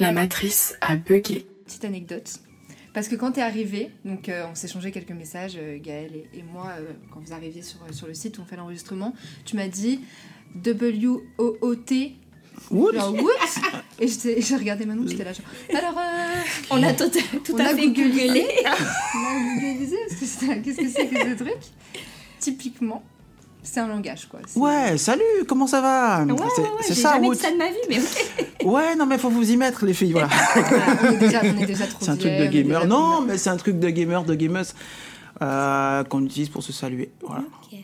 La matrice a bugué. Petite anecdote. Parce que quand t'es arrivé, donc euh, on s'est changé quelques messages, euh, Gaël et, et moi, euh, quand vous arriviez sur, sur le site où on fait l'enregistrement, tu m'as dit W-O-O-T. Genre, what Et j'ai regardé Manon, j'étais là, genre. Alors, euh, On a tout, tout On à a fait googlé. on a googlisé, parce que c'était là, qu'est-ce que c'est que ce truc? Typiquement, c'est un langage, quoi. Ouais, salut, comment ça va Ouais, C'est ouais, ouais, c'est j'ai ça, jamais dit ça de ma vie, mais ok. Ouais, non, mais faut vous y mettre, les filles, voilà. Voilà, on, est déjà, on est déjà trop C'est un truc de gamer. Non, mais c'est un truc de gamer, de gameuse, euh, qu'on utilise pour se saluer. Voilà. Ok.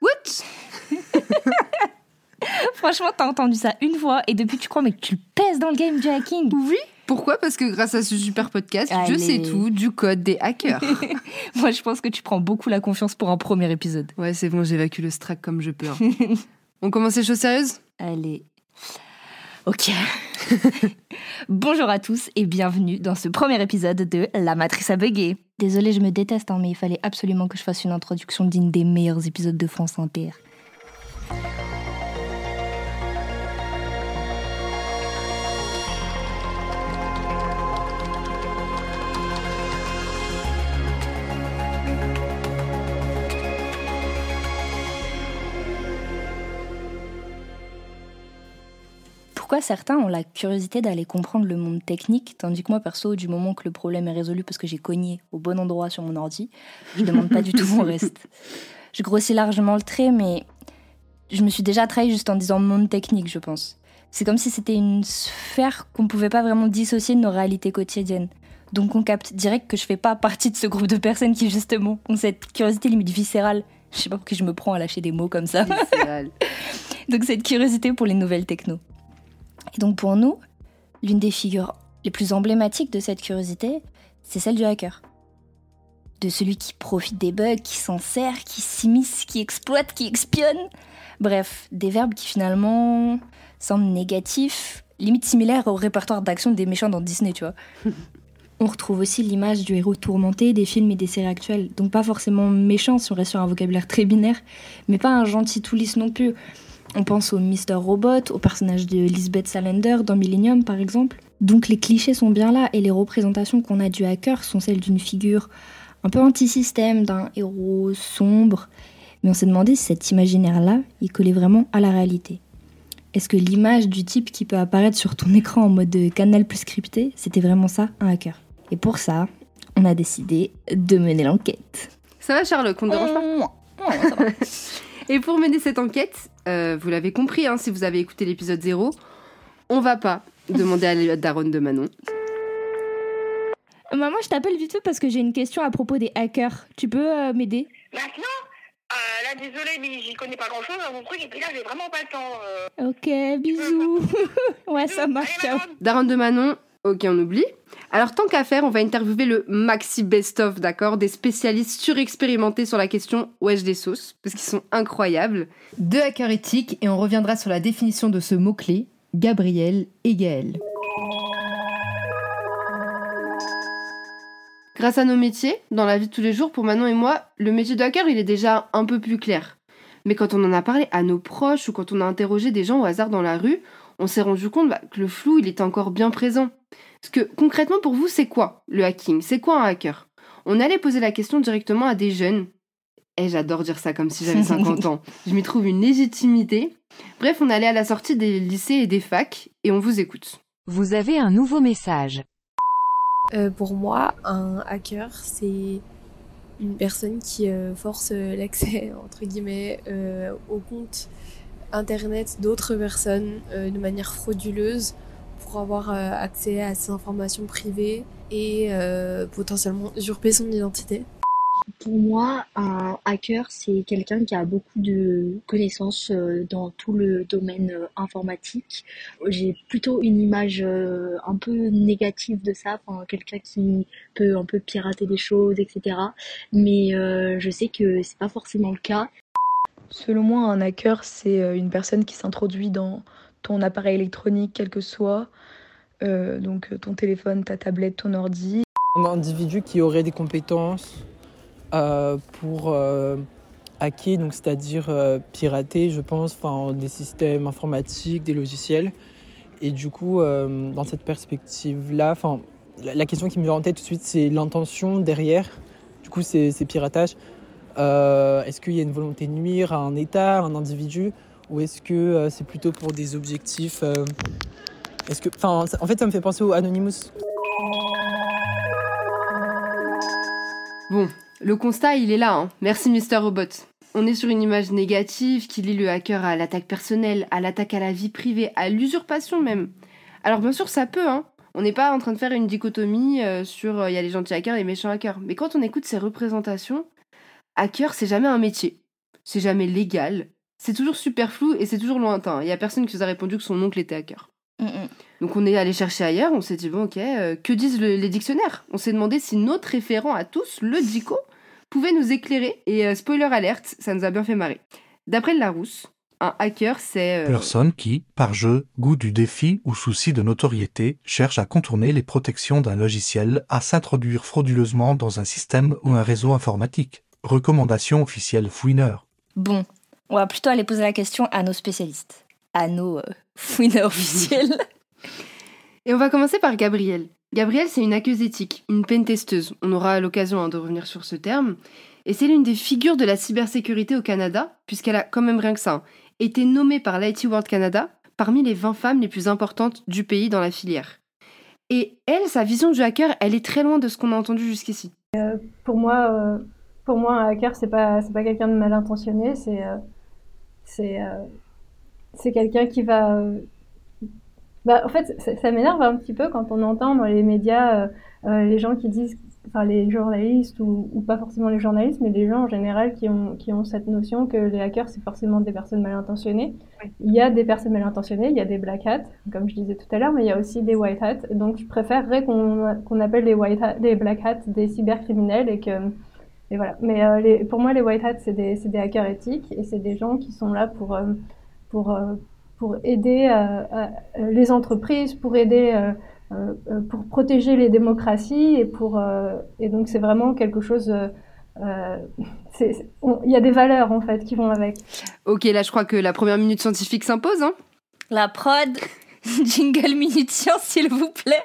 What Franchement, t'as entendu ça une fois et depuis tu crois mais que tu le pèses dans le game du hacking. Oui. Pourquoi? Parce que grâce à ce super podcast, je Allez. sais tout du code des hackers. Moi, je pense que tu prends beaucoup la confiance pour un premier épisode. ouais, c'est bon, j'évacue le strack comme je peux. hein. on commence les choses sérieuses? Allez. Ok. Bonjour à tous et bienvenue dans ce premier épisode de La Matrice à bugger. Désolée, je me déteste, hein, mais il fallait absolument que je fasse une introduction digne des meilleurs épisodes de France Inter. Pourquoi certains ont la curiosité d'aller comprendre le monde technique, tandis que moi, perso, du moment que le problème est résolu parce que j'ai cogné au bon endroit sur mon ordi, je demande pas du tout mon reste. Je grossis largement le trait, mais je me suis déjà trahi juste en disant monde technique, je pense. C'est comme si c'était une sphère qu'on pouvait pas vraiment dissocier de nos réalités quotidiennes. Donc on capte direct que je fais pas partie de ce groupe de personnes qui justement ont cette curiosité limite viscérale. Je sais pas pour qui je me prends à lâcher des mots comme ça. Donc cette curiosité pour les nouvelles techno. Et donc pour nous, l'une des figures les plus emblématiques de cette curiosité, c'est celle du hacker. De celui qui profite des bugs, qui s'en sert, qui s'immisce, qui exploite, qui expionne. Bref, des verbes qui finalement semblent négatifs, limite similaires au répertoire d'action des méchants dans Disney, tu vois. On retrouve aussi l'image du héros tourmenté des films et des séries actuelles. Donc pas forcément méchant si on reste sur un vocabulaire très binaire, mais pas un gentil tout non plus. On pense au Mr. Robot, au personnage de Lisbeth Salander dans Millennium par exemple. Donc les clichés sont bien là et les représentations qu'on a du hacker sont celles d'une figure un peu anti-système, d'un héros sombre. Mais on s'est demandé si cet imaginaire-là, il collait vraiment à la réalité. Est-ce que l'image du type qui peut apparaître sur ton écran en mode canal plus crypté, c'était vraiment ça, un hacker? Et pour ça, on a décidé de mener l'enquête. Ça va, Sherlock, on ne dérange pas? Oh, ça va. Et pour mener cette enquête, euh, vous l'avez compris, hein, si vous avez écouté l'épisode 0, on va pas demander à la daronne de Manon. Maman, je t'appelle vite fait parce que j'ai une question à propos des hackers. Tu peux euh, m'aider? Maintenant? Euh, Là, désolé, mais j'y connais pas grand chose dans mon truc, et puis là, j'ai vraiment pas le temps. euh. Ok, bisous. ouais, ça marche. Allez. Daronne de Manon, ok, on oublie. Alors, tant qu'à faire, on va interviewer le maxi best-of, d'accord Des spécialistes surexpérimentés sur la question wesh des sauces, parce qu'ils sont incroyables. Deux hackers éthiques, et on reviendra sur la définition de ce mot-clé, Gabriel et Gaël. Grâce à nos métiers, dans la vie de tous les jours, pour Manon et moi, le métier de hacker, il est déjà un peu plus clair. Mais quand on en a parlé à nos proches ou quand on a interrogé des gens au hasard dans la rue, on s'est rendu compte bah, que le flou, il était encore bien présent. Parce que concrètement, pour vous, c'est quoi le hacking? C'est quoi un hacker? On allait poser la question directement à des jeunes. Et j'adore dire ça comme si j'avais 50 ans. Je m'y trouve une légitimité. Bref, on allait à la sortie des lycées et des facs et on vous écoute. Vous avez un nouveau message. Euh, pour moi, un hacker, c'est une personne qui euh, force euh, l'accès, entre guillemets, euh, au compte Internet d'autres personnes euh, de manière frauduleuse pour avoir euh, accès à ses informations privées et euh, potentiellement usurper son identité. Pour moi, un hacker, c'est quelqu'un qui a beaucoup de connaissances euh, dans tout le domaine informatique. J'ai plutôt une image un peu négative de ça, enfin, quelqu'un qui peut un peu pirater des choses, etc. Mais euh, je sais que c'est pas forcément le cas. Selon moi, un hacker, c'est une personne qui s'introduit dans ton appareil électronique, quel que soit, euh, donc euh, ton téléphone, ta tablette, ton ordi. Un individu qui aurait des compétences euh, pour euh, hacker, donc c'est-à-dire pirater, je pense, des systèmes informatiques, des logiciels. Et du coup, dans cette perspective-là, la, question qui me vient en tête tout de suite, c'est l'intention derrière. Du coup, ces, ces piratages. Est-ce qu'il y a une volonté de nuire à un État, à un individu, ou est-ce que euh, c'est plutôt pour des objectifs euh, Est-ce que, enfin, en fait, ça me fait penser au Anonymous. Bon, le constat, il est là. Hein. Merci Mister Robot. On est sur une image négative qui lie le hacker à l'attaque personnelle, à l'attaque à la vie privée, à l'usurpation même. Alors bien sûr, ça peut, hein. On n'est pas en train de faire une dichotomie euh, sur il y a les gentils hackers et les méchants hackers. Mais quand on écoute ces représentations, hacker, c'est jamais un métier. C'est jamais légal. C'est toujours super flou et c'est toujours lointain. Il y a personne qui nous a répondu que son oncle était hacker. Mm, mm. Donc on est allé chercher ailleurs, on s'est dit bon ok, euh, que disent le- les dictionnaires? On s'est demandé si notre référent à tous, le dico, pouvait nous éclairer. Et euh, spoiler alerte, ça nous a bien fait marrer. D'après le Larousse, un hacker c'est... euh, Personne qui, par jeu, goût du défi ou souci de notoriété, cherche à contourner les protections d'un logiciel, à s'introduire frauduleusement dans un système ou un réseau informatique. Recommandation officielle fouineur. Bon, on va plutôt aller poser la question à nos spécialistes, à nos euh, fouineurs officiels. Et on va commencer par Gabrielle. Gabrielle, c'est une hackeuse éthique, une pentesteuse. On aura l'occasion hein, de revenir sur ce terme. Et c'est l'une des figures de la cybersécurité au Canada, puisqu'elle a quand même rien que ça, hein, été nommée par l'IT World Canada parmi les 20 femmes les plus importantes du pays dans la filière. Et elle, sa vision du hacker, elle est très loin de ce qu'on a entendu jusqu'ici. pour moi, euh, pour moi, un hacker, c'est pas, c'est pas quelqu'un de mal intentionné, c'est, euh, c'est, euh, c'est quelqu'un qui va. euh, Bah, en fait, ça, ça m'énerve un petit peu quand on entend dans les médias euh, les gens qui disent, enfin les journalistes ou, ou pas forcément les journalistes, mais les gens en général qui ont, qui ont cette notion que les hackers c'est forcément des personnes mal intentionnées. Il y a des personnes mal intentionnées, il y a des black hats, comme je disais tout à l'heure, mais il y a aussi des white hats. Donc je préférerais qu'on appelle les white les black hats des cybercriminels et que et voilà. Mais euh, les, pour moi, les white hats, c'est des, des hackers éthiques et c'est des gens qui sont là pour, euh, pour, euh, pour aider les entreprises, pour aider, pour protéger les démocraties et pour euh, et donc c'est vraiment quelque chose. Il y a des valeurs en fait qui vont avec. Ok, là je crois que la première minute scientifique s'impose. Hein La prod, jingle minute science, s'il vous plaît.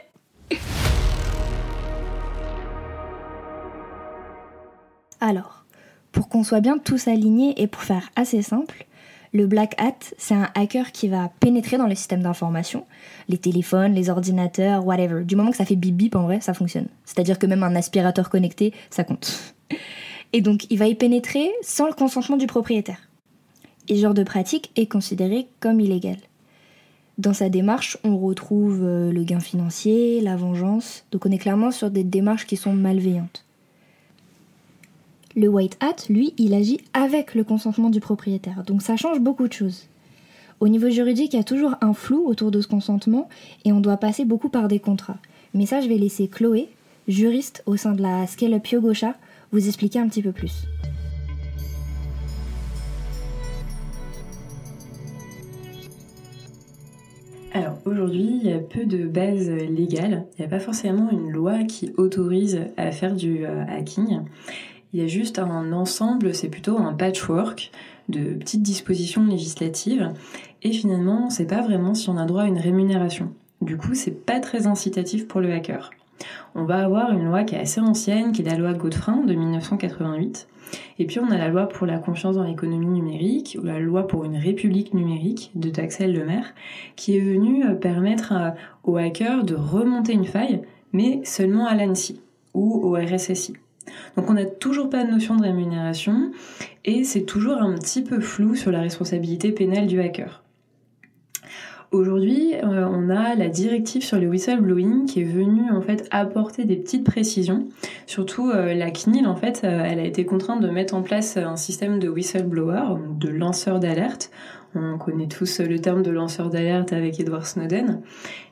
Alors, pour qu'on soit bien tous alignés et pour faire assez simple, le Black Hat, c'est un hacker qui va pénétrer dans les systèmes d'information, les téléphones, les ordinateurs, whatever. Du moment que ça fait bip bip, en vrai, ça fonctionne. C'est-à-dire que même un aspirateur connecté, ça compte. Et donc, il va y pénétrer sans le consentement du propriétaire. Et ce genre de pratique est considéré comme illégal. Dans sa démarche, on retrouve euh, le gain financier, la vengeance, donc on est clairement sur des démarches qui sont malveillantes. Le white hat, lui, il agit avec le consentement du propriétaire, donc ça change beaucoup de choses. Au niveau juridique, il y a toujours un flou autour de ce consentement et on doit passer beaucoup par des contrats. Mais ça, je vais laisser Chloé, juriste au sein de la Scale Up Yogosha, vous expliquer un petit peu plus. Alors aujourd'hui, il y a peu de bases légales. Il n'y a pas forcément une loi qui autorise à faire du euh, hacking. Il y a juste un ensemble, c'est plutôt un patchwork de petites dispositions législatives. Et finalement, on ne sait pas vraiment si on a droit à une rémunération. Du coup, c'est pas très incitatif pour le hacker. On va avoir une loi qui est assez ancienne, qui est la loi Godefrin de 1988. Et puis on a la loi pour la confiance dans l'économie numérique, ou la loi pour une république numérique de Taxel Lemaire, qui est venue euh, permettre à- aux hackers de remonter une faille, mais seulement à l'ANSI ou au RSSI. Donc on n'a toujours pas de notion de rémunération, et c'est toujours un petit peu flou sur la responsabilité pénale du hacker. Aujourd'hui, euh, on a la directive sur le whistleblowing qui est venue en fait apporter des petites précisions. Surtout euh, la CNIL en fait, euh, elle a été contrainte de mettre en place un système de whistleblower, de lanceur d'alerte. On connaît tous le terme de lanceur d'alerte avec Edward Snowden.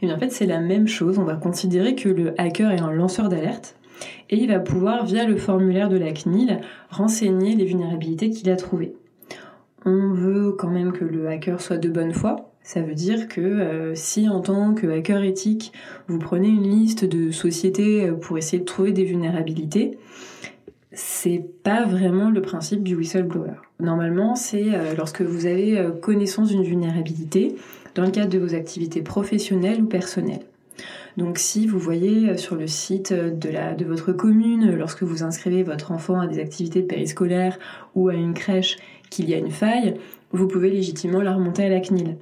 Et en fait, c'est la même chose. On va considérer que le hacker est un lanceur d'alerte et il va pouvoir, via le formulaire de la CNIL, renseigner les vulnérabilités qu'il a trouvées. On veut quand même que le hacker soit de bonne foi. Ça veut dire que euh, si en tant que hacker éthique, vous prenez une liste de sociétés euh, pour essayer de trouver des vulnérabilités, c'est pas vraiment le principe du whistleblower. Normalement, c'est lorsque vous avez connaissance d'une vulnérabilité dans le cadre de vos activités professionnelles ou personnelles. Donc si vous voyez sur le site de, la, de votre commune, lorsque vous inscrivez votre enfant à des activités de périscolaire ou à une crèche, qu'il y a une faille, vous pouvez légitimement la remonter à la CNIL.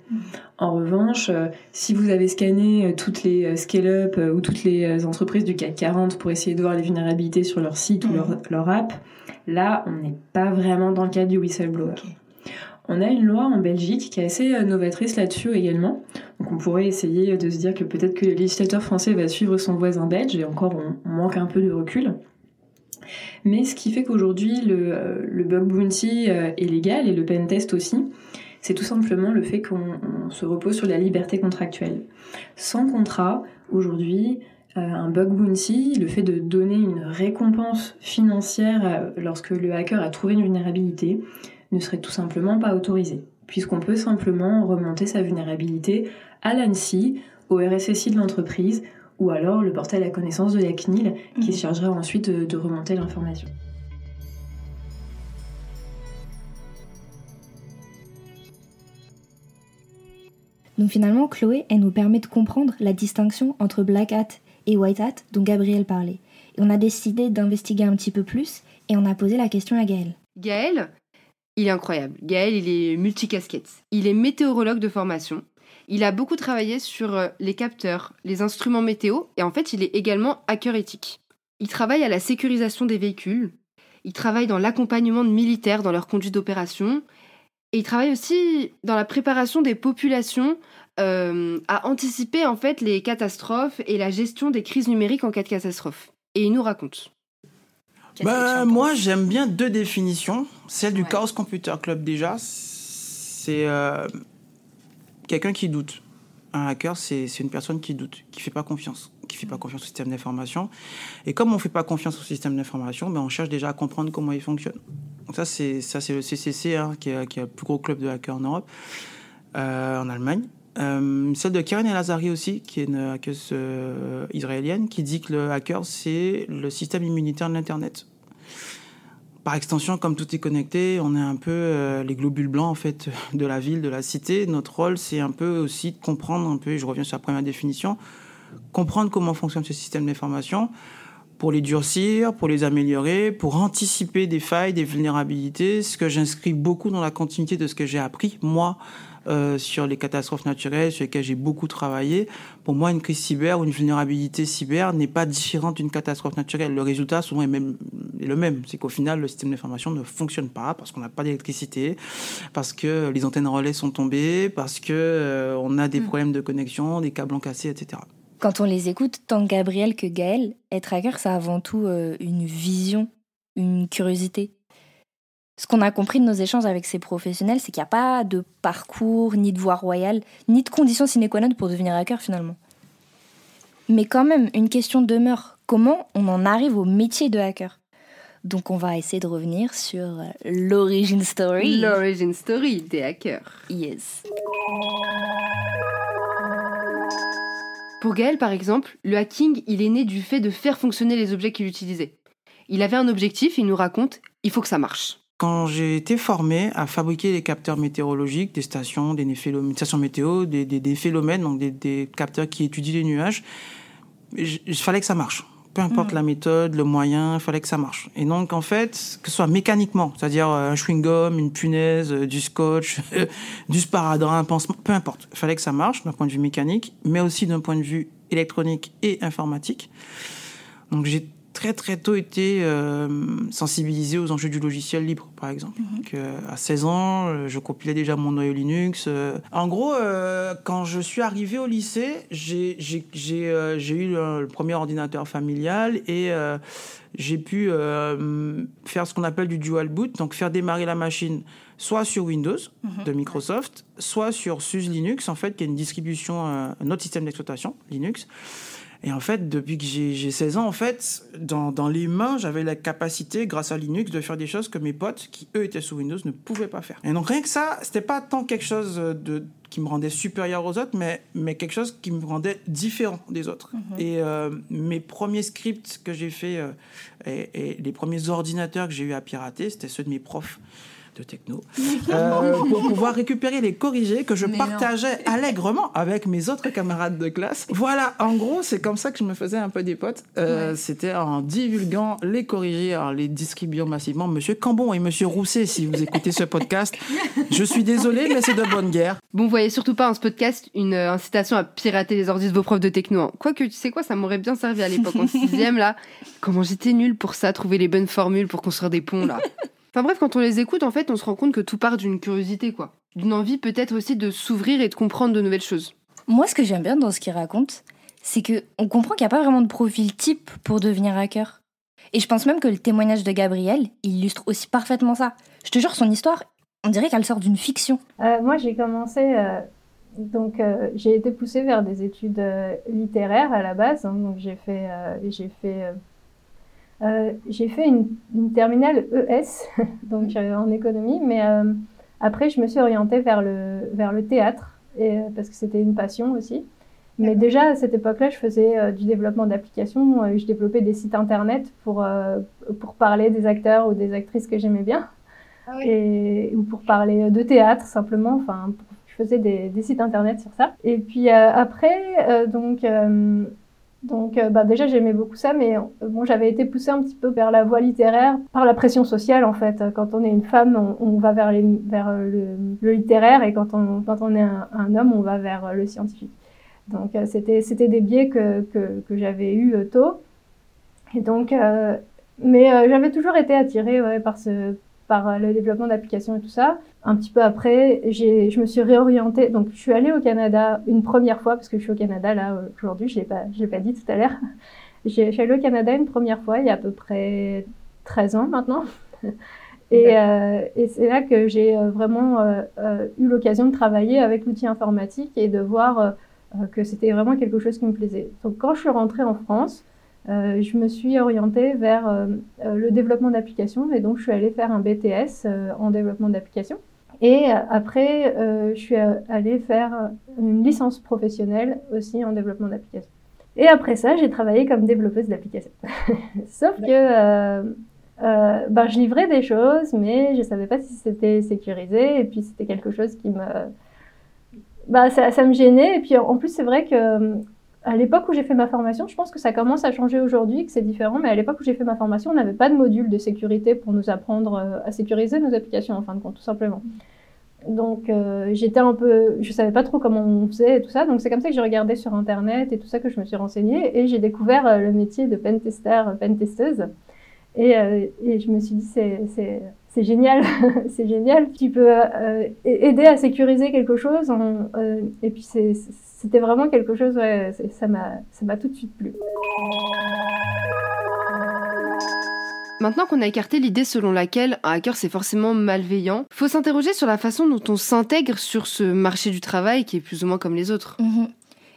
En revanche, euh, si vous avez scanné euh, toutes les euh, scale-up ou toutes les entreprises du CAC 40 pour essayer de voir les vulnérabilités sur leur site ou leur, leur, app, là, on n'est pas vraiment dans le cadre du whistleblower. On a une loi en Belgique qui est assez novatrice là-dessus également. Donc on pourrait essayer de se dire que peut-être que le législateur français va suivre son voisin belge, et encore on manque un peu de recul. Mais ce qui fait qu'aujourd'hui, le, euh, bug bounty euh, est légal et le pen test aussi, c'est tout simplement le fait qu'on se repose sur la liberté contractuelle. Sans contrat, aujourd'hui, euh, un bug bounty, le fait de donner une récompense financière lorsque le hacker a trouvé une vulnérabilité, ne serait tout simplement pas autorisé, puisqu'on peut simplement remonter sa vulnérabilité à l'ANSI, au RSSI de l'entreprise ou alors le porter à la connaissance de la CNIL qui se mhm. chargera ensuite de, remonter l'information. Donc finalement, Chloé, elle nous permet de comprendre la distinction entre Black Hat et White Hat dont Gabriel parlait. Et on a décidé d'investiguer un petit peu plus et on a posé la question à Gaël. Gaël, il est incroyable. Gaël, il est multicasquette. Il est météorologue de formation. Il a beaucoup travaillé sur euh, les capteurs, les instruments météo, et en fait, il est également hacker éthique. Il travaille à la sécurisation des véhicules, il travaille dans l'accompagnement de militaires dans leur conduite d'opération, et il travaille aussi dans la préparation des populations euh, à anticiper en fait les catastrophes et la gestion des crises numériques en cas de catastrophe. Et il nous raconte. Bah, moi, j'aime bien deux définitions. Celle du Chaos Computer Club déjà, c'est euh, quelqu'un qui doute. Un hacker, c'est une personne qui doute, qui fait pas confiance, qui fait pas confiance au système d'information. Et comme on fait pas confiance au système d'information, ben on cherche déjà à comprendre comment il fonctionne. Donc ça, c'est ça, c'est le CCC hein, qui, est, qui, est, le plus gros club de hackers en Europe, euh, en Allemagne. Euh, celle de Karen El Azari aussi, qui est une hackeuse euh, israélienne, qui dit que le hacker, c'est le système immunitaire de l'Internet par extension, comme tout est connecté, on est un peu euh, les globules blancs en fait de la ville, de la cité. Notre rôle, c'est un peu aussi de comprendre un peu. Je reviens sur la première définition, comprendre comment fonctionne ce système d'information pour les durcir, pour les améliorer, pour anticiper des failles, des vulnérabilités. Ce que j'inscris beaucoup dans la continuité de ce que j'ai appris moi euh, sur les catastrophes naturelles, sur lesquelles j'ai beaucoup travaillé. Pour moi, une crise cyber ou une vulnérabilité cyber n'est pas différente d'une catastrophe naturelle. Le résultat souvent est même le même, c'est qu'au final, le système d'information ne fonctionne pas parce qu'on n'a pas d'électricité, parce que les antennes relais sont tombées, parce que euh, on a des mm. problèmes de connexion, des câbles cassés, etc. Quand on les écoute, tant Gabriel que Gaël, être hacker, c'est avant tout euh, une vision, une curiosité ce qu'on a compris de nos échanges avec ces professionnels, c'est qu'il n'y a pas de parcours, ni de voie royale, ni de conditions sine qua non pour devenir hacker finalement. Mais quand même, une question demeure. Comment on en arrive au métier de hacker? Donc on va essayer de revenir sur euh, l'origin story. L'origin story des hackers. Yes. Pour Gaël, par exemple, le hacking, il est né du fait de faire fonctionner les objets qu'il utilisait. Il avait un objectif, il nous raconte, il faut que ça marche. Quand j'ai été formé à fabriquer des capteurs météorologiques, des stations, des stations météo, des, des, phénomènes, donc des, capteurs qui étudient les nuages, il fallait que ça marche. Peu importe mm. la méthode, le moyen, il fallait que ça marche. Et donc, en fait, que ce soit mécaniquement, c'est-à-dire euh, un chewing-gum, une punaise, euh, du scotch, du sparadrap, un pansement, peu importe. Il fallait que ça marche d'un point de vue mécanique, mais aussi d'un point de vue électronique et informatique. Donc, j'ai très très tôt été euh, sensibilisé aux enjeux du logiciel libre, par exemple. Euh, à 16 ans, euh, je compilais déjà mon noyau Linux. En gros, quand je suis arrivé au lycée, j'ai eu le, premier ordinateur familial et j'ai pu faire ce qu'on appelle du dual boot, donc faire démarrer la machine soit sur Windows mhm. de Microsoft, soit sur SUSE Linux, en fait, qui est une distribution, un autre système d'exploitation, Linux. Et en fait, depuis que j'ai 16 ans, en fait, dans, dans les mains, j'avais la capacité, grâce à Linux, de faire des choses que mes potes, qui eux étaient sous Windows, ne pouvaient pas faire. Et donc rien que ça, c'était pas tant quelque chose de, qui me rendait supérieur aux autres, mais, mais quelque chose qui me rendait différent des autres. Mhm. Et euh, mes premiers scripts que j'ai fait euh, et, et, les premiers ordinateurs que j'ai eu à pirater, c'était ceux de mes profs de techno, euh, pour pouvoir récupérer les corrigés que je partageais allègrement avec mes autres camarades de classe. Voilà, en gros, c'est comme ça que je me faisais un peu des potes. Euh, c'était en divulguant les corrigés, en les distribuant massivement. Monsieur Cambon et Monsieur Rousset, si vous écoutez ce podcast, je suis désolé, mais c'est de bonne guerre. Bon, vous voyez surtout pas en ce podcast une euh, incitation à pirater les ordi de vos profs de techno. Hein. Quoique, tu sais quoi, ça m'aurait bien servi à l'époque en sixième, là. Comment j'étais nulle pour ça, trouver les bonnes formules pour construire des ponts, là. Enfin bref, quand on les écoute, en fait, on se rend compte que tout part d'une curiosité, quoi. D'une envie peut-être aussi de s'ouvrir et de comprendre de nouvelles choses. Moi, ce que j'aime bien dans ce qu'il raconte, c'est que on comprend qu'il n'y a pas vraiment de profil type pour devenir hacker. Et je pense même que le témoignage de Gabriel illustre aussi parfaitement ça. Je te jure, son histoire, on dirait qu'elle sort d'une fiction. Euh, moi, j'ai commencé, euh, donc euh, j'ai été poussée vers des études littéraires à la base. Hein. donc j'ai fait, j'ai fait euh, j'ai fait une, terminale ES, donc euh, en économie, mais euh, après je me suis orientée vers le, vers le théâtre, et, parce que c'était une passion aussi. Mais déjà à cette époque-là, je faisais du développement d'applications, je développais des sites internet pour, pour parler des acteurs ou des actrices que j'aimais bien, ah et, ou pour parler de théâtre simplement. Enfin, je faisais des, des, sites internet sur ça. Et puis après, donc donc euh, bah, déjà j'aimais beaucoup ça, mais euh, bon j'avais été poussée un petit peu vers la voie littéraire par la pression sociale en fait. Quand on est une femme, on, va vers, vers le, littéraire et quand on, quand on est un, homme, on va vers le scientifique. Donc euh, c'était c'était des biais que, que, j'avais eu tôt. Et donc mais j'avais toujours été attirée par ce euh, le développement d'applications et tout ça. Un petit peu après, je me suis réorientée. Donc, je suis allée au Canada une première fois, parce que je suis au Canada là aujourd'hui, je ne l'ai pas, pas dit tout à l'heure. Je suis allée au Canada une première fois, il y a à peu près 13 ans maintenant. Et, euh, et c'est là que j'ai euh, vraiment eu l'occasion de travailler avec l'outil informatique et de voir que c'était vraiment quelque chose qui me plaisait. Donc, quand je suis rentrée en France, euh, je me suis orientée vers euh, euh, le développement d'applications et donc je suis allée faire un BTS en développement d'applications. Et après, je suis allée faire une licence professionnelle aussi en développement d'applications. Et après ça, j'ai travaillé comme développeuse d'applications. Sauf que ben, je livrais des choses, mais je ne savais pas si c'était sécurisé. Et puis c'était quelque chose qui me... Bah, ça, ça, me gênait. Et puis en plus, c'est vrai que à l'époque où j'ai fait ma formation, je pense que ça commence à changer aujourd'hui, que c'est différent, mais à l'époque où j'ai fait ma formation, on n'avait pas de module de sécurité pour nous apprendre euh, à sécuriser nos applications, en fin de compte, tout simplement. Donc euh, j'étais un peu, je savais pas trop comment on faisait et tout ça, donc c'est comme ça que j'ai regardé sur internet et tout ça que je me suis renseignée et j'ai découvert euh, le métier de pentester, pentesteuse. Et, et je me suis dit c'est génial, c'est génial. Tu peux aider à sécuriser quelque chose et puis c'est c'était vraiment quelque chose, ouais, ça m'a tout de suite plu. Maintenant qu'on a écarté l'idée selon laquelle un hacker c'est forcément malveillant, faut s'interroger sur la façon dont on s'intègre sur ce marché du travail qui est plus ou moins comme les autres. Mhm.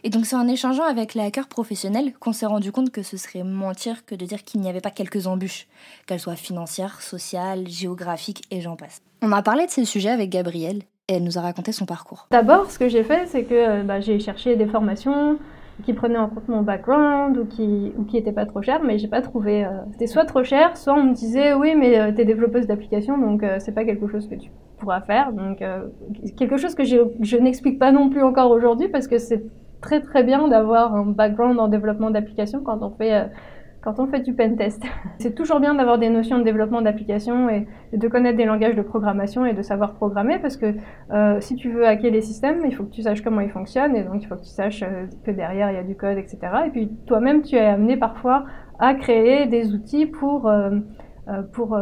Et donc c'est en échangeant avec les hackers professionnels qu'on s'est rendu compte que ce serait mentir que de dire qu'il n'y avait pas quelques embûches, qu'elles soient financières, sociales, géographiques et j'en passe. On a parlé de ces sujets avec Gabrielle et elle nous a raconté son parcours. D'abord, ce que j'ai fait, c'est que euh, bah, j'ai cherché des formations qui prenaient en compte mon background ou qui ou pas trop chères, mais j'ai pas trouvé. Euh, c'était soit trop cher, soit on me disait oui, mais euh, tu es développeuse d'application, donc c'est pas quelque chose que tu pourras faire. Donc quelque chose que je n'explique pas non plus encore aujourd'hui parce que c'est très très bien d'avoir un background en développement d'application quand on fait quand on fait du pen test. C'est toujours bien d'avoir des notions de développement d'application et de connaître des langages de programmation et de savoir programmer parce que euh, si tu veux hacker les systèmes, il faut que tu saches comment ils fonctionnent et donc il faut que tu saches euh, que derrière il y a du code, etc. Et puis toi-même, tu es amené parfois à créer des outils pour, euh, pour,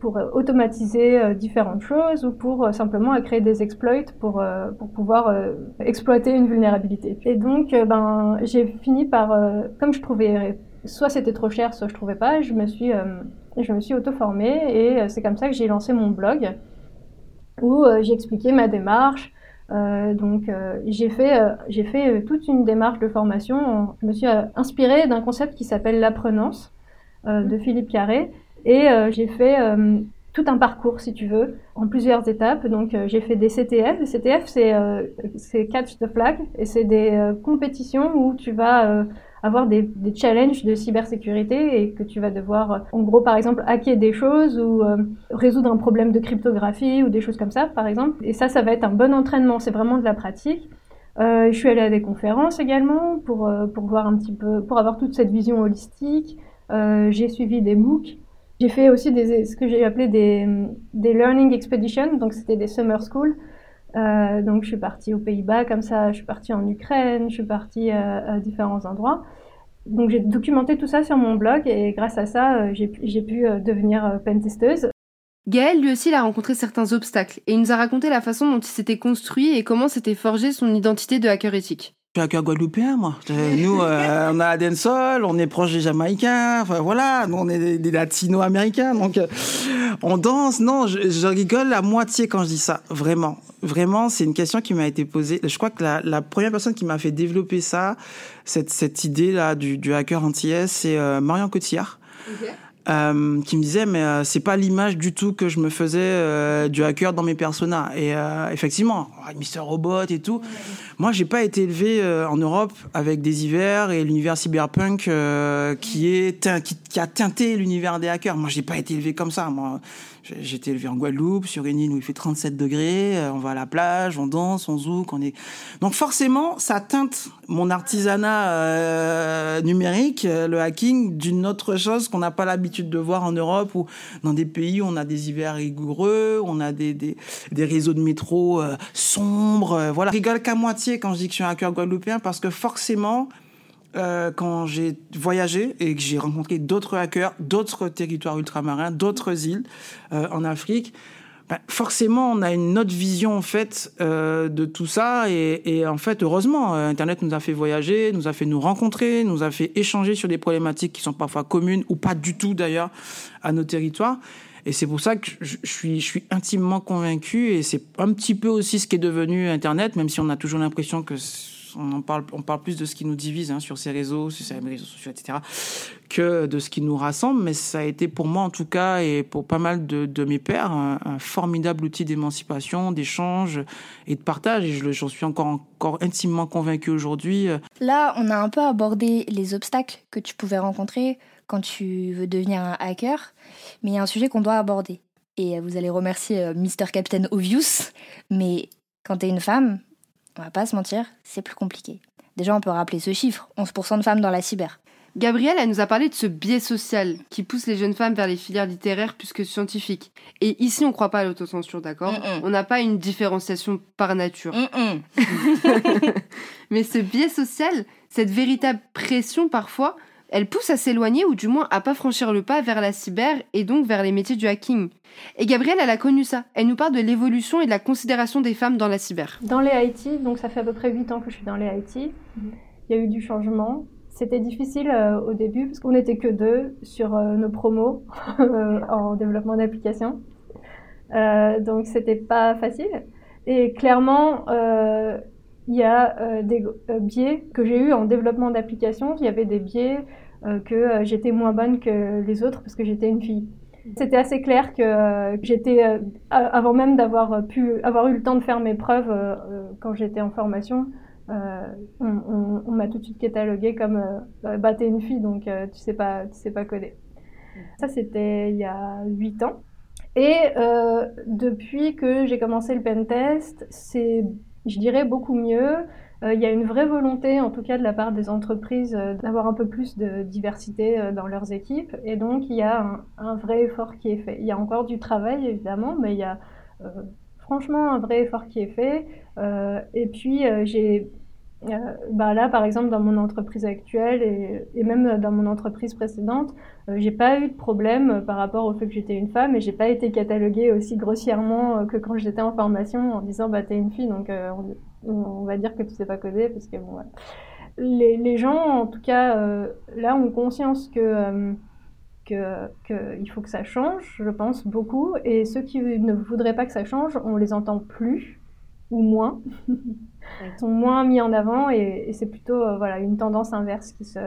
pour automatiser différentes choses ou pour simplement à créer des exploits pour, pour pouvoir exploiter une vulnérabilité. Et donc, ben, j'ai fini par, comme je trouvais soit c'était trop cher, soit je trouvais pas. Je me suis, euh, je me suis auto-formée et euh, c'est comme ça que j'ai lancé mon blog où euh, j'ai expliqué ma démarche, donc j'ai fait, j'ai fait toute une démarche de formation. Je me suis inspirée d'un concept qui s'appelle l'apprenance de Philippe Carré et j'ai fait tout un parcours, si tu veux, en plusieurs étapes. Donc, euh, j'ai fait des CTF. Les CTF, euh, c'est Catch the Flag et c'est des euh, compétitions où tu vas avoir des, des, challenges de cybersécurité et que tu vas devoir, en gros, par exemple, hacker des choses ou résoudre un problème de cryptographie ou des choses comme ça, par exemple. Et ça, ça va être un bon entraînement. C'est vraiment de la pratique. je suis allée à des conférences également pour, pour voir un petit peu, pour avoir toute cette vision holistique. j'ai suivi des MOOC. J'ai fait aussi des, ce que j'ai appelé des, des learning expeditions, donc c'était des summer schools. Euh, donc je suis partie aux Pays-Bas comme ça, je suis partie en Ukraine, je suis partie à, à différents endroits. Donc j'ai documenté tout ça sur mon blog et grâce à ça, euh, j'ai pu euh, devenir euh, pentesteuse. Gaël, lui aussi, il a rencontré certains obstacles et il nous a raconté la façon dont il s'était construit et comment s'était forgé son identité de hacker éthique suis guadeloupéen, moi. Nous, euh, on a Adensol, on est proche des Jamaïcains, enfin voilà, nous on est des, Latino-Américains, donc euh, on danse. Non, je, rigole à moitié quand je dis ça, vraiment. Vraiment, c'est une question qui m'a été posée. Je crois que la, première personne qui m'a fait développer ça, cette, cette idée-là du, du hacker anti-S, c'est euh, Marion Cotillard. Euh, qui me disait mais euh, c'est pas l'image du tout que je me faisais euh, du hacker dans mes personas. Et effectivement Mister Robot et tout. Moi j'ai pas été élevé en Europe avec des hivers et l'univers cyberpunk qui est qui, qui, a teinté l'univers des hackers. Moi j'ai pas été élevé comme ça moi J'étais élevé en Guadeloupe, sur une île où il fait 37 degrés, euh, on va à la plage, on danse, on zouk, on est... Donc forcément, ça teinte mon artisanat euh, numérique, euh, le hacking, d'une autre chose qu'on n'a pas l'habitude de voir en Europe ou dans des pays où on a des hivers rigoureux, on a des, des, des réseaux de métro sombres. voilà. Je rigole qu'à moitié quand je dis que je suis un hacker guadeloupéen parce que forcément, euh, quand j'ai voyagé et que j'ai rencontré d'autres hackers, d'autres territoires ultramarins, d'autres îles euh, en Afrique, ben, forcément, on a une autre vision en fait euh, de tout ça. Et, en fait, heureusement, Internet nous a fait voyager, nous a fait nous rencontrer, nous a fait échanger sur des problématiques qui sont parfois communes ou pas du tout d'ailleurs à nos territoires. Et c'est pour ça que je, suis, je suis intimement convaincu, et c'est un petit peu aussi ce qui est devenu Internet, même si on a toujours l'impression que on en parle, on parle plus de ce qui nous divise hein, sur ces réseaux, sur ces réseaux sociaux, etc., que de ce qui nous rassemble. Mais ça a été pour moi, en tout cas, et pour pas mal de, mes pères, un, formidable outil d'émancipation, d'échange et de partage. Et j'en suis encore, encore intimement convaincu aujourd'hui. Là, on a un peu abordé les obstacles que tu pouvais rencontrer quand tu veux devenir un hacker, mais il y a un sujet qu'on doit aborder. Et vous allez remercier euh, Mr. Captain Obvious, mais quand tu es une femme, on va pas se mentir, c'est plus compliqué. Déjà, on peut rappeler ce chiffre 11% de femmes dans la cyber. Gabrielle, elle nous a parlé de ce biais social qui pousse les jeunes femmes vers les filières littéraires plus que scientifiques. Et ici, on ne croit pas à l'autocensure, d'accord? On n'a pas une différenciation par nature. Mais ce biais social, cette véritable pression parfois, elle pousse à s'éloigner ou du moins à pas franchir le pas vers la cyber et donc vers les métiers du hacking. Et Gabrielle, elle a connu ça. Elle nous parle de l'évolution et de la considération des femmes dans la cyber. Dans les IT, donc ça fait à peu près 8 ans que je suis dans les IT, il y a eu du changement. C'était difficile euh, au début parce qu'on n'était que deux sur euh, nos promos euh, en développement d'applications. donc c'était pas facile. Et clairement, il y a des biais que j'ai eu en développement d'applications. Il y avait des biais que j'étais moins bonne que les autres parce que j'étais une fille. C'était assez clair que euh, j'étais, euh, avant même d'avoir pu avoir eu le temps de faire mes preuves euh, quand j'étais en formation, on, m'a tout de suite catalogué comme bah t'es une fille donc tu sais pas tu sais pas coder. Ça c'était il y a 8 ans. Et depuis que j'ai commencé le pentest, c'est je dirais beaucoup mieux. Euh, il y a une vraie volonté, en tout cas de la part des entreprises, euh, d'avoir un peu plus de diversité euh, dans leurs équipes. Et donc, il y a un, vrai effort qui est fait. Il y a encore du travail, évidemment, mais il y a franchement un vrai effort qui est fait. et puis, j'ai bah là, par exemple, dans mon entreprise actuelle et, même dans mon entreprise précédente, j'ai pas eu de problème par rapport au fait que j'étais une femme et j'ai pas été cataloguée aussi grossièrement que quand j'étais en formation en disant bah t'es une fille donc on va dire que tu sais pas coder parce que bon, les, les, gens, en tout cas, euh, là, ont conscience que, euh, que, que, il faut que ça change, je pense, beaucoup. Et ceux qui ne voudraient pas que ça change, on les entend plus. Ou moins. Sont moins mis en avant et, c'est plutôt voilà, une tendance inverse qui se,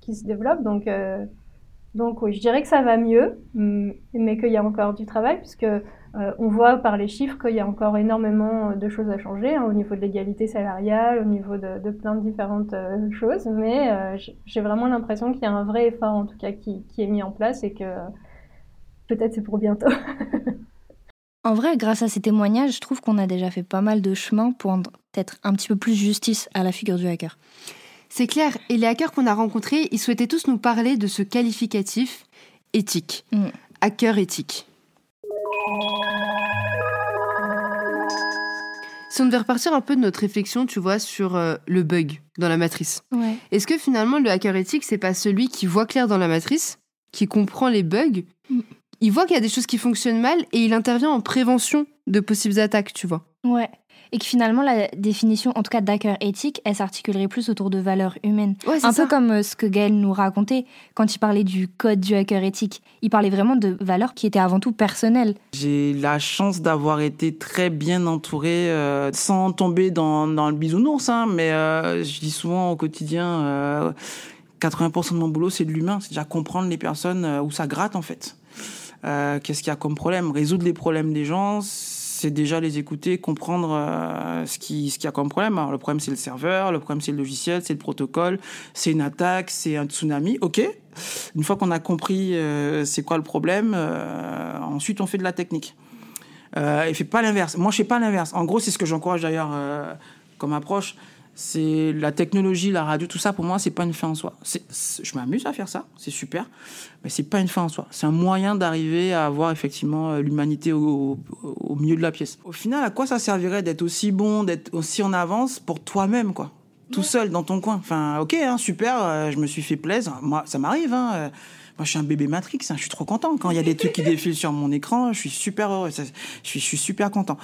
qui se développe. Donc, donc oui, je dirais que ça va mieux, mais qu'il y a encore du travail, puisque euh, on voit par les chiffres qu'il y a encore énormément de choses à changer hein, au niveau de l'égalité salariale, au niveau de, plein de différentes euh, choses. Mais euh, j'ai vraiment l'impression qu'il y a un vrai effort, en tout cas, qui, qui est mis en place et que peut-être c'est pour bientôt. en vrai, grâce à ces témoignages, je trouve qu'on a déjà fait pas mal de chemin pour peut-être un petit peu plus justice à la figure du hacker. C'est clair, et les hackers qu'on a rencontrés, ils souhaitaient tous nous parler de ce qualificatif éthique. Mm. Hacker éthique. Si on devait repartir un peu de notre réflexion, tu vois, sur euh, le bug dans la matrice. Est-ce que finalement le hacker éthique, c'est pas celui qui voit clair dans la matrice, qui comprend les bugs, mm. Il voit qu'il y a des choses qui fonctionnent mal et il intervient en prévention de possibles attaques, tu vois. Ouais et que finalement la définition, en tout cas d'hacker éthique, elle s'articulerait plus autour de valeurs humaines. un peu comme euh, ce que Gaël nous racontait quand il parlait du code du hacker éthique. Il parlait vraiment de valeurs qui étaient avant tout personnelles. J'ai la chance d'avoir été très bien entouré, euh, sans tomber dans, dans, le bisounours, hein, mais euh, je dis souvent au quotidien, 80% de mon boulot c'est de l'humain, c'est déjà comprendre les personnes où ça gratte en fait. Qu'est-ce qu'il y a comme problème? Résoudre les problèmes des gens, c'est déjà les écouter, comprendre euh, ce qui ce qu'il y a comme problème. Alors, le problème c'est le serveur, le problème c'est le logiciel, c'est le protocole, c'est une attaque, c'est un tsunami. Ok. Une fois qu'on a compris euh, c'est quoi le problème, euh, ensuite on fait de la technique. et fait pas l'inverse. Moi je fais pas l'inverse. En gros c'est ce que j'encourage d'ailleurs comme approche c'est la technologie, la radio, tout ça, pour moi, c'est pas une fin en soi. je m'amuse à faire ça, c'est super, mais c'est pas une fin en soi. C'est un moyen d'arriver à avoir effectivement euh, l'humanité au, milieu de la pièce. Au final, à quoi ça servirait d'être aussi bon, d'être aussi en avance pour toi-même, quoi? Tout seul dans ton coin. Enfin, ok, hein, super, euh, je me suis fait plaisir. Moi, ça m'arrive, hein, euh, moi, je suis un bébé Matrix, hein, je suis trop content. Quand il y a des trucs qui défilent sur mon écran, je suis super heureux, je suis, je suis super content.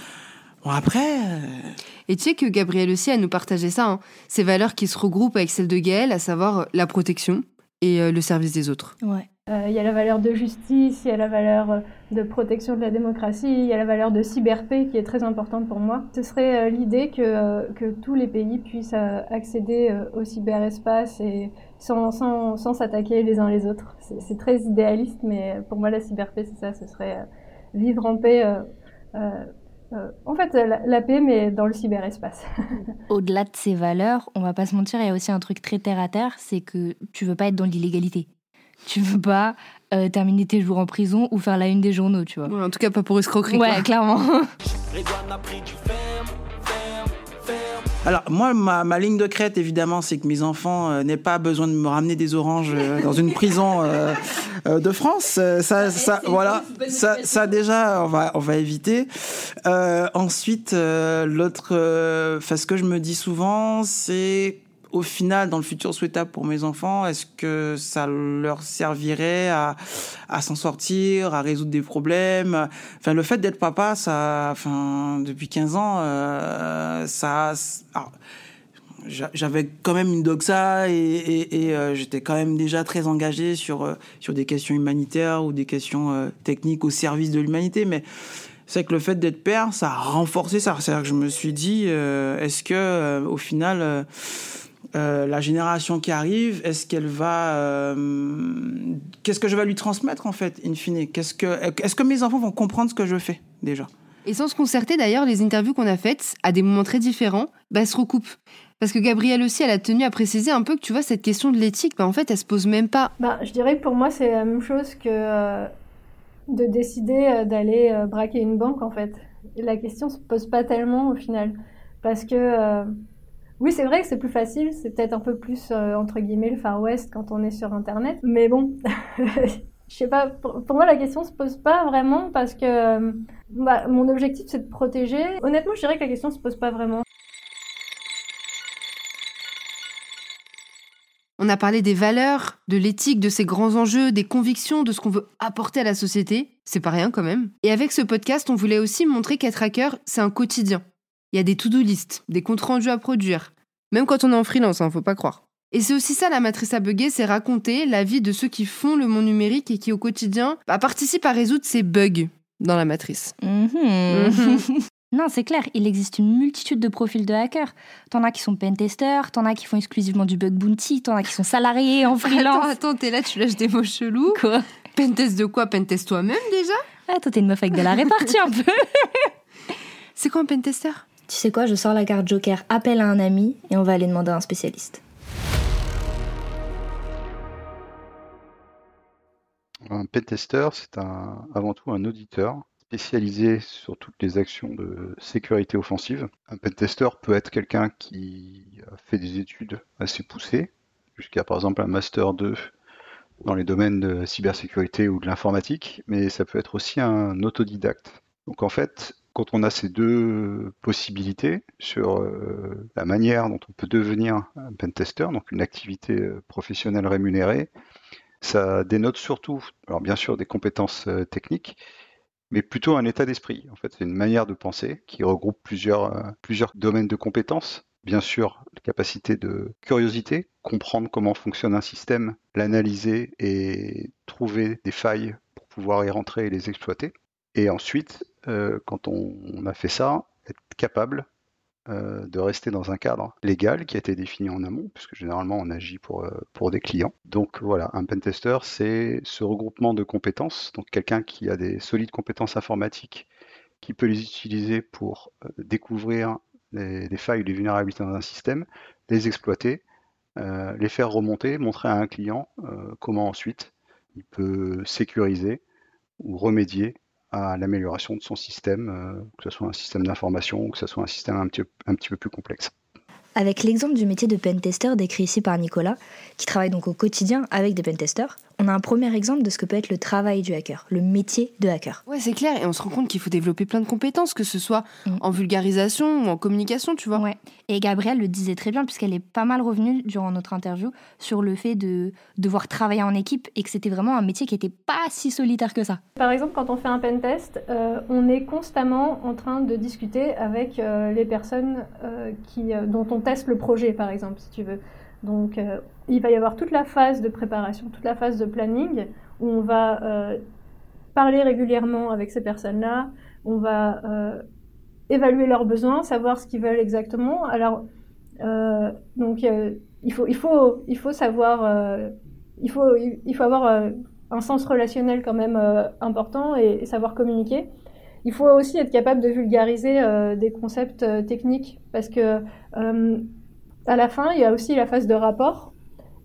Bon, après. Euh, Et tu sais que Gabriel aussi a nous partagé ça, hein. ces valeurs qui se regroupent avec celles de Gaël, à savoir euh, la protection et euh, le service des autres. Ouais. Il y a la valeur de justice, il y a la valeur de protection de la démocratie, il y a la valeur de cyberpaix qui est très importante pour moi. Ce serait l'idée que, que tous les pays puissent accéder au cyberespace et sans, sans, sans s'attaquer les uns les autres. C'est très idéaliste, mais pour moi la cyberpaix c'est ça, ce serait vivre en paix euh, en fait, la, paix, mais dans le cyberespace. Au-delà de ces valeurs, on va pas se mentir, il y a aussi un truc très terre à terre, c'est que tu veux pas être dans l'illégalité. Tu veux pas euh, terminer tes jours en prison ou faire la une des journaux, tu vois. en tout cas, pas pour escroquerie. Ouais, clairement. Alors moi, ma, ligne de crête, évidemment, c'est que mes enfants euh, n'aient pas besoin de me ramener des oranges euh, dans une prison euh, de France. Ça, ça, voilà, ça, ça déjà, on va, on va éviter. ensuite, l'autre, enfin, ce que je me dis souvent, c'est au final, dans le futur souhaitable pour mes enfants, est-ce que ça leur servirait à, à s'en sortir, à résoudre des problèmes? Enfin, le fait d'être papa, ça, enfin, depuis 15 ans, euh, ça. j'avais quand même une doxa et, euh, j'étais quand même déjà très engagé sur euh, sur des questions humanitaires ou des questions techniques au service de l'humanité mais c'est que le fait d'être père ça a renforcé ça c'est-à-dire que je me suis dit est-ce que au final euh, la génération qui arrive, est-ce qu'elle va, euh, qu'est-ce que je vais lui transmettre en fait, in fine? Qu'est-ce que, est-ce que mes enfants vont comprendre ce que je fais déjà? Et sans se concerter d'ailleurs, les interviews qu'on a faites à des moments très différents, bah, se recoupent. Parce que Gabrielle aussi, elle a tenu à préciser un peu que tu vois cette question de l'éthique, bah, en fait, elle se pose même pas. Bah, je dirais que pour moi, c'est la même chose que euh, de décider d'aller braquer une banque en fait. La question se pose pas tellement au final, parce que oui, c'est vrai que c'est plus facile, c'est peut-être un peu plus, euh, entre guillemets, le Far West quand on est sur Internet. Mais bon, je sais pas, pour, moi la question se pose pas vraiment parce que euh, bah, mon objectif c'est de protéger. Honnêtement, je dirais que la question se pose pas vraiment. On a parlé des valeurs, de l'éthique, de ces grands enjeux, des convictions, de ce qu'on veut apporter à la société. C'est pas rien quand même. Et avec ce podcast, on voulait aussi montrer qu'être hacker, c'est un quotidien. Il y a des to-do list, des comptes rendus à produire. Même quand on est en freelance, hein, faut pas croire. Et c'est aussi ça la matrice à bugger, c'est raconter la vie de ceux qui font le monde numérique et qui au quotidien bah, participent à résoudre ces bugs dans la matrice. Mm-hmm. Non, c'est clair, il existe une multitude de profils de hackers. T'en as qui sont pentesters, t'en as qui font exclusivement du bug bounty, t'en as qui sont salariés en freelance. Attends, attends, t'es là, tu lâches des mots chelous. Quoi? Pentest de quoi? Pentest toi-même déjà? Ah, toi, t'es une meuf avec de la répartie un peu. C'est quoi un pentester? Tu sais quoi, je sors la carte Joker, appelle à un ami et on va aller demander à un spécialiste. Un pentester, c'est avant tout un auditeur spécialisé sur toutes les actions de sécurité offensive. Un pentester peut être quelqu'un qui a fait des études assez poussées, jusqu'à par exemple un master 2 dans les domaines de cybersécurité ou de l'informatique, mais ça peut être aussi un autodidacte. Donc en fait, quand on a ces deux possibilités sur euh, la manière dont on peut devenir un pentester, donc une activité euh, professionnelle rémunérée, ça dénote surtout, bien sûr des compétences euh, techniques, mais plutôt un état d'esprit. En fait, c'est une manière de penser qui regroupe plusieurs, plusieurs domaines de compétences. Bien sûr, la capacité de curiosité, comprendre comment fonctionne un système, l'analyser et trouver des failles pour pouvoir y rentrer et les exploiter. Et ensuite, euh, quand on, a fait ça, être capable euh, de rester dans un cadre légal qui a été défini en amont, puisque généralement on agit pour, euh, pour des clients. Donc voilà, un pentester, c'est ce regroupement de compétences, donc quelqu'un qui a des solides compétences informatiques, qui peut les utiliser pour découvrir les, les failles les vulnérabilités dans un système, les exploiter, les faire remonter, montrer à un client comment ensuite il peut sécuriser ou remédier à l'amélioration de son système, euh, que ce soit un système d'information ou que ce soit un système un petit, un petit peu plus complexe. Avec l'exemple du métier de pentester décrit ici par Nicolas, qui travaille donc au quotidien avec des pentesters, on a un premier exemple de ce que peut être le travail du hacker, le métier de hacker. Ouais, c'est clair, et on se rend compte qu'il faut développer plein de compétences, que ce soit mmh. en vulgarisation ou en communication, tu vois. Ouais. Et Gabrielle le disait très bien, puisqu'elle est pas mal revenue durant notre interview sur le fait de devoir travailler en équipe et que c'était vraiment un métier qui était pas si solitaire que ça. Par exemple, quand on fait un pentest, euh, on est constamment en train de discuter avec euh, les personnes euh, qui, dont on teste le projet, par exemple, si tu veux. Donc, euh, il va y avoir toute la phase de préparation, toute la phase de planning, où on va euh, parler régulièrement avec ces personnes-là, on va euh, évaluer leurs besoins, savoir ce qu'ils veulent exactement. Alors, donc, il, faut, il, faut, il faut savoir, il, faut, il faut avoir un sens relationnel quand même important et, et, savoir communiquer. Il faut aussi être capable de vulgariser des concepts techniques, parce que à la fin, il y a aussi la phase de rapport.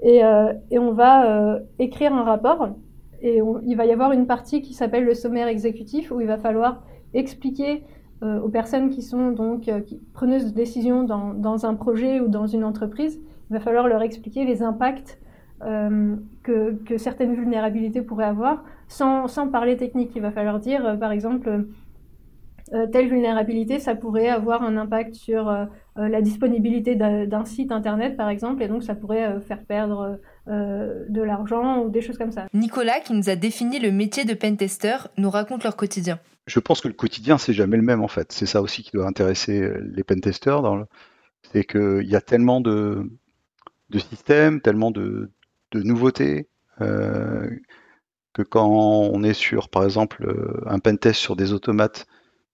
Et, euh, on va euh, écrire un rapport. Et il va y avoir une partie qui s'appelle le sommaire exécutif, où il va falloir expliquer euh, aux personnes qui sont donc preneuses de décision dans, un projet ou dans une entreprise, il va falloir leur expliquer les impacts que, que, certaines vulnérabilités pourraient avoir, sans, sans, parler technique. Il va falloir dire, par exemple, telle vulnérabilité, ça pourrait avoir un impact sur la disponibilité d'un site internet par exemple et donc ça pourrait euh, faire perdre euh, de l'argent ou des choses comme ça. Nicolas qui nous a défini le métier de pentester nous raconte leur quotidien. Je pense que le quotidien c'est jamais le même en fait. C'est ça aussi qui doit intéresser les pentesters. Le... C'est qu'il y a tellement de, de systèmes, tellement de, de nouveautés euh, que quand on est sur par exemple un pentest sur des automates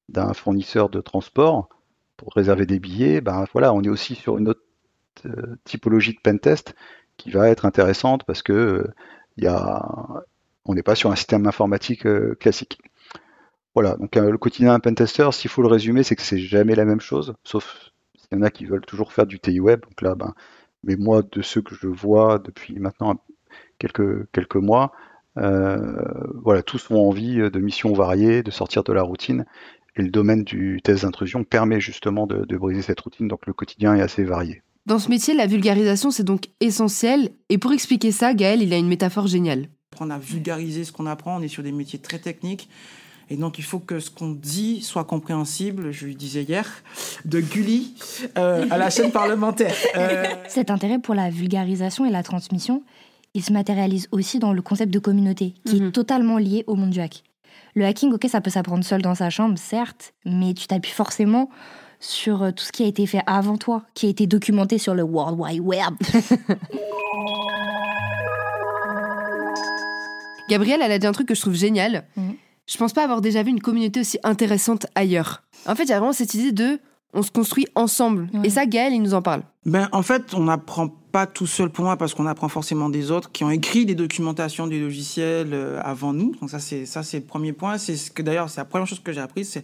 d'un fournisseur de transport, pour réserver des billets, ben voilà, on est aussi sur une autre euh, typologie de pentest qui va être intéressante parce que euh, on n'est pas sur un système informatique euh, classique. Voilà, donc le quotidien d'un pentester, s'il faut le résumer, c'est que c'est jamais la même chose, sauf s'il y en a qui veulent toujours faire du TI web. Donc là, ben, mais moi, de ceux que je vois depuis maintenant quelques, quelques mois, voilà, tous ont envie de missions variées, de sortir de la routine. Et le domaine du test d'intrusion permet justement de, de, briser cette routine, donc le quotidien est assez varié. Dans ce métier, la vulgarisation, c'est donc essentiel. Et pour expliquer ça, Gaël, il a une métaphore géniale. On a vulgarisé ce qu'on apprend, on est sur des métiers très techniques. Et donc, il faut que ce qu'on dit soit compréhensible, je lui disais hier, de Gulli euh, à la chaîne parlementaire. Euh... Cet intérêt pour la vulgarisation et la transmission, il se matérialise aussi dans le concept de communauté, qui est totalement lié au monde du hack. Le hacking, ok, ça peut s'apprendre seul dans sa chambre, certes, mais tu t'appuies forcément sur euh, tout ce qui a été fait avant toi, qui a été documenté sur le World Wide Web. Gabrielle, elle a dit un truc que je trouve génial. Mmh. je pense pas avoir déjà vu une communauté aussi intéressante ailleurs. En fait, il y a vraiment cette idée de on se construit ensemble. Et ça, Gaël, il nous en parle. Ben, en fait, on n'apprend pas tout seul pour moi parce qu'on apprend forcément des autres qui ont écrit des documentations des logiciels euh, avant nous. Donc ça, c'est ça, c'est le premier point. C'est ce que d'ailleurs, c'est la première chose que j'ai appris, c'est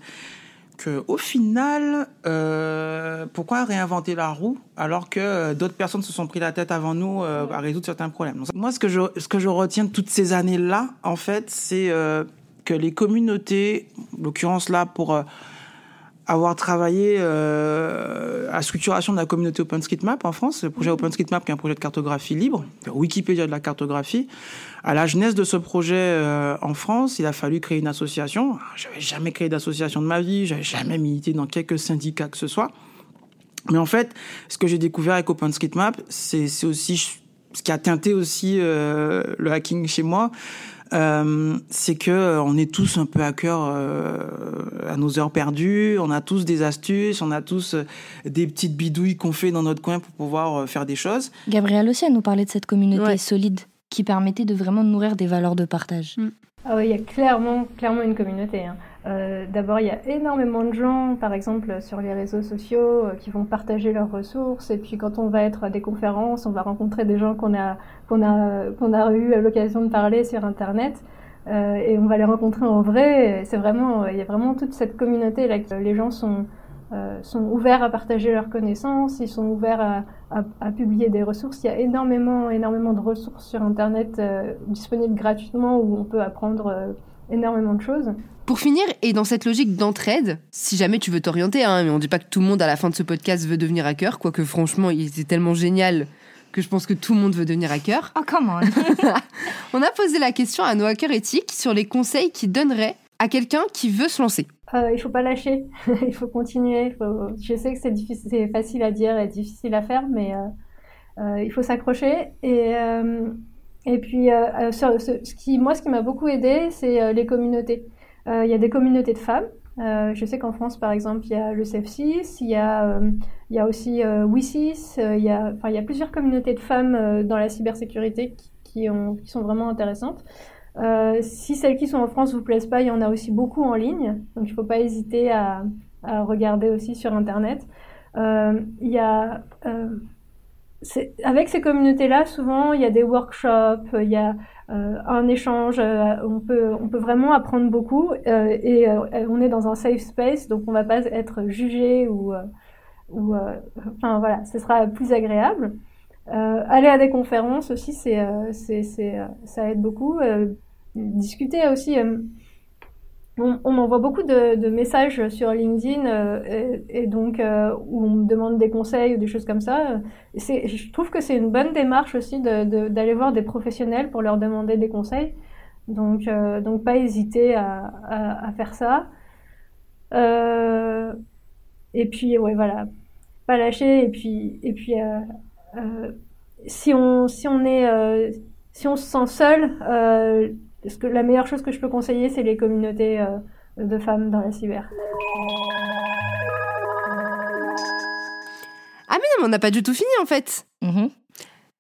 que au final, euh, pourquoi réinventer la roue alors que euh, d'autres personnes se sont pris la tête avant nous euh, à résoudre certains problèmes? Donc, moi, ce que je ce que je retiens de toutes ces années-là, en fait, c'est que les communautés, en l'occurrence là pour avoir travaillé euh, à structuration de la communauté OpenStreetMap en France, le projet OpenStreetMap qui est un projet de cartographie libre, Wikipédia de la cartographie. À la jeunesse de ce projet euh, en France, il a fallu créer une association. J'avais jamais créé d'association de ma vie, j'avais jamais milité dans quelque syndicat que ce soit. Mais en fait, ce que j'ai découvert avec OpenStreetMap, c'est c'est aussi ce qui a teinté aussi euh, le hacking chez moi. Euh, c'est que euh, on est tous un peu à cœur euh, à nos heures perdues. On a tous des astuces, on a tous des petites bidouilles qu'on fait dans notre coin pour pouvoir faire des choses. Gabriel aussi, elle nous parlait de cette communauté solide qui permettait de vraiment nourrir des valeurs de partage. Ah oui, il y a clairement, clairement une communauté. hein. Euh, D'abord, il y a énormément de gens, par exemple sur les réseaux sociaux, euh, qui vont partager leurs ressources. Et puis, quand on va être à des conférences, on va rencontrer des gens qu'on a, qu'on a, qu'on a eu l'occasion de parler sur Internet. Euh, et on va les rencontrer en vrai. C'est vraiment, il y a vraiment toute cette communauté là. Les gens sont, euh, sont ouverts à partager leurs connaissances, ils sont ouverts à, à, à publier des ressources. Il y a énormément, énormément de ressources sur Internet euh, disponibles gratuitement où on peut apprendre euh, énormément de choses. Pour finir, et dans cette logique d'entraide, si jamais tu veux t'orienter, hein, mais on dit pas que tout le monde à la fin de ce podcast veut devenir hacker, quoique franchement, il était tellement génial que je pense que tout le monde veut devenir hacker. Oh, come on On a posé la question à nos hackers éthiques sur les conseils qu'ils donneraient à quelqu'un qui veut se lancer. Euh, il faut pas lâcher, il faut continuer. il faut- Je sais que c'est difficile, c'est facile à dire et difficile à faire, mais euh, euh, il faut s'accrocher. Et euh, et puis, euh, euh, ce, qui, moi, ce qui m'a beaucoup aidé, c'est euh, les communautés. Il y a des communautés de femmes. Je sais qu'en France, par exemple, il y a le CEF6, il y a, aussi WISIS, il y a, il y a plusieurs communautés de femmes dans la cybersécurité qui, qui, ont, qui sont vraiment intéressantes. Si celles qui sont en France vous plaisent pas, il y en a aussi beaucoup en ligne, donc il ne faut pas hésiter à, à regarder aussi sur Internet. Il y a, avec ces communautés-là, souvent il y a des workshops, il y a euh, un échange, euh, on peut, on peut vraiment apprendre beaucoup euh, et euh, on est dans un safe space, donc on va pas être jugé ou, euh, ou euh, enfin voilà, ce sera plus agréable. Aller à des conférences aussi, c'est, ça aide beaucoup. Discuter aussi. On, m'envoie beaucoup de, messages sur LinkedIn euh, et, donc euh, où on me demande des conseils ou des choses comme ça. Je trouve que c'est une bonne démarche aussi d'aller voir des professionnels pour leur demander des conseils. Donc, euh, donc pas hésiter à, à, faire ça. Et puis ouais voilà, pas lâcher et puis et puis si on si on est si on se sent seul, que la meilleure chose que je peux conseiller, c'est les communautés euh, de femmes dans la cyber? Ah mais non, mais on n'a pas du tout fini en fait.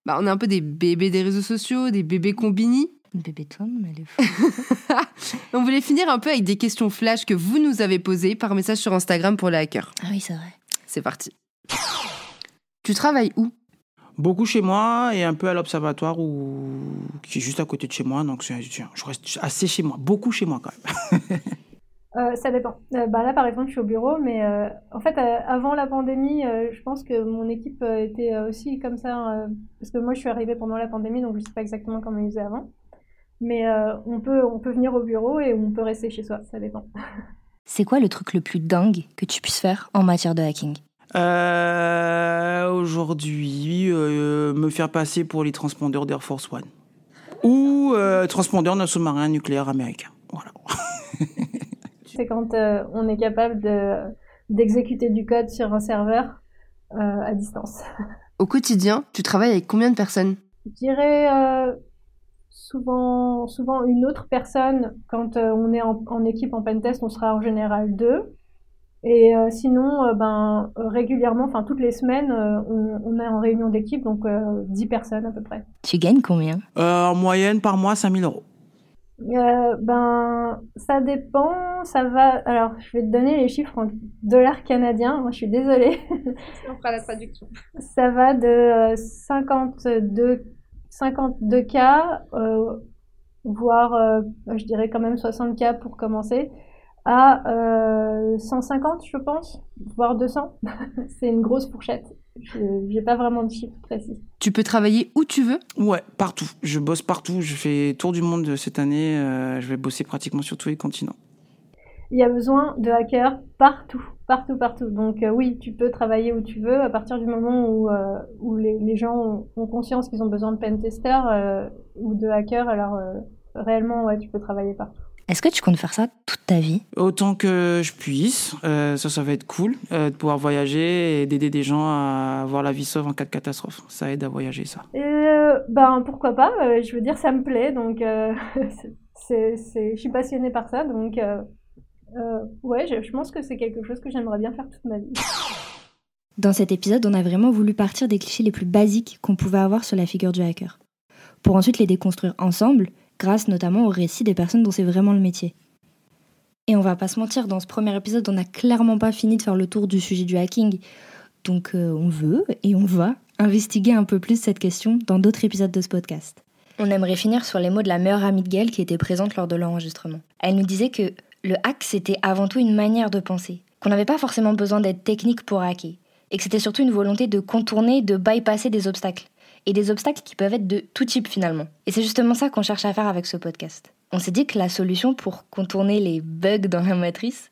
Bah, on est un peu des bébés des réseaux sociaux, des bébés combini. Bébé Tom, mais elle est fou. on voulait finir un peu avec des questions flash que vous nous avez posées par message sur Instagram pour les hackers. Ah oui, c'est vrai. C'est parti. Tu travailles où? Beaucoup chez moi et un peu à l'observatoire ou qui est juste à côté de chez moi. Donc c'est- je reste assez chez moi, beaucoup chez moi quand même. Euh, ça dépend. Euh, bah là, par exemple, je suis au bureau, mais euh, en fait, euh, avant la pandémie, euh, je pense que mon équipe euh, était aussi comme ça, euh, parce que moi, je suis arrivée pendant la pandémie, donc je sais pas exactement comment ils faisaient avant. Mais euh, on peut, on peut venir au bureau et on peut rester chez soi, ça dépend. C'est quoi le truc le plus dingue que tu puisses faire en matière de hacking? Euh, Aujourd'hui, euh, me faire passer pour les transpondeurs d'Air Force One ou euh, transpondeur d'un sous-marin nucléaire américain. C'est quand euh, on est capable de, d'exécuter du code sur un serveur euh, à distance. Au quotidien, tu travailles avec combien de personnes? Je dirais euh, souvent, souvent une autre personne. Quand euh, on est en, en équipe en pentest, on sera en général deux. Et euh, sinon, euh, ben, régulièrement, enfin toutes les semaines, euh, on, on est en réunion d'équipe, donc euh, 10 personnes à peu près. Tu gagnes combien? Euh, en moyenne, par mois, 5000 euros. Euh, ben, ça dépend. Ça va. Alors, je vais te donner les chiffres en dollars canadiens. Moi, je suis désolée. On fera la traduction. Ça va de 52, 52 cas, euh, voire, euh, je dirais quand même 60 cas pour commencer, à 150, je pense, voire 200. C'est une grosse fourchette. Je n'ai pas vraiment de chiffres précis. Tu peux travailler où tu veux? Ouais, partout. Je bosse partout. Je fais tour du monde cette année. Euh, je vais bosser pratiquement sur tous les continents. Il y a besoin de hackers partout, partout, partout. Donc euh, oui, tu peux travailler où tu veux à partir du moment où, euh, où les, les, gens ont, conscience qu'ils ont besoin de pentesters ou de hackers. Alors réellement, ouais, tu peux travailler partout. Est-ce que tu comptes faire ça toute ta vie? Autant que je puisse. Euh, ça, ça va être cool euh, de pouvoir voyager et d'aider des gens à avoir la vie sauve en cas de catastrophe. Ça aide à voyager, ça. Euh, ben pourquoi pas Je veux dire, ça me plaît, donc c'est, je suis passionnée par ça, donc ouais, je, je pense que c'est quelque chose que j'aimerais bien faire toute ma vie. Dans cet épisode, on a vraiment voulu partir des clichés les plus basiques qu'on pouvait avoir sur la figure du hacker, pour ensuite les déconstruire ensemble grâce notamment au récit des personnes dont c'est vraiment le métier. Et on va pas se mentir, dans ce premier épisode, on n'a clairement pas fini de faire le tour du sujet du hacking. Donc euh, on veut et on va investiguer un peu plus cette question dans d'autres épisodes de ce podcast. On aimerait finir sur les mots de la meilleure amie de Gaëlle qui était présente lors de l'enregistrement. Elle nous disait que le hack, c'était avant tout une manière de penser, qu'on n'avait pas forcément besoin d'être technique pour hacker, et que c'était surtout une volonté de contourner, de bypasser des obstacles et des obstacles qui peuvent être de tout type finalement. Et c'est justement ça qu'on cherche à faire avec ce podcast. On s'est dit que la solution pour contourner les bugs dans la matrice,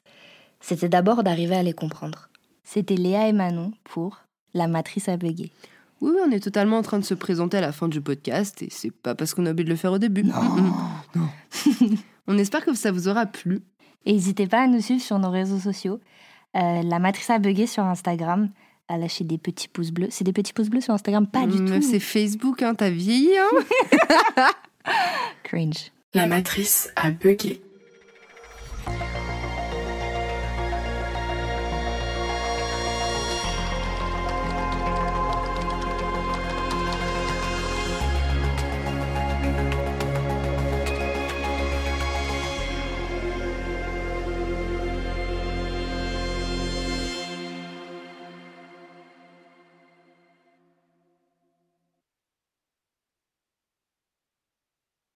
c'était d'abord d'arriver à les comprendre. C'était Léa et Manon pour La matrice à bugger. Oui, on est totalement en train de se présenter à la fin du podcast et c'est pas parce qu'on a oublié de le faire au début. Non, non. on espère que ça vous aura plu. Et n'hésitez pas à nous suivre sur nos réseaux sociaux. Euh, la matrice à bugger sur Instagram, à lâcher des petits pouces bleus. C'est des petits pouces bleus sur Instagram? Pas du mm, tout. C'est Facebook, hein, t'as vieilli. Hein? Cringe. La matrice a bugué.